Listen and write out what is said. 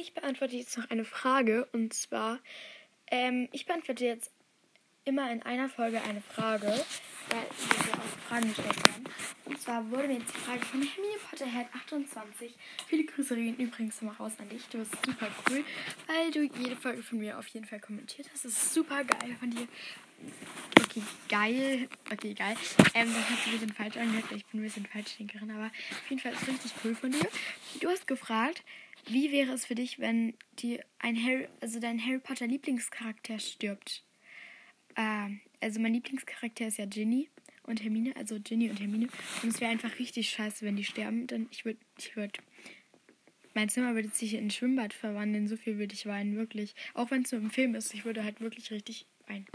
Ich beantworte jetzt noch eine Frage. Und zwar, ähm, ich beantworte jetzt immer in einer Folge eine Frage, weil wir auch Fragen gestellt haben. Und zwar wurde mir jetzt die Frage von Hermine Potterhead 28. Viele Grüße gehen übrigens nochmal raus an dich. Du bist super cool, weil du jede Folge von mir auf jeden Fall kommentiert hast. Das ist super geil von dir. Okay, geil. Okay, geil. Ähm, das hat sich ein bisschen falsch angehört, ich bin ein bisschen Falschdenkerin, aber auf jeden Fall ist es richtig cool von dir. Du hast gefragt, wie wäre es für dich, wenn die ein Harry, also dein Harry Potter Lieblingscharakter stirbt? Ähm, also mein Lieblingscharakter ist ja Ginny und Hermine, also Ginny und Hermine. Und es wäre einfach richtig scheiße, wenn die sterben. Denn ich würde, ich würde, mein Zimmer würde sich in ein Schwimmbad verwandeln. So viel würde ich weinen, wirklich. Auch wenn es nur im Film ist, ich würde halt wirklich richtig weinen.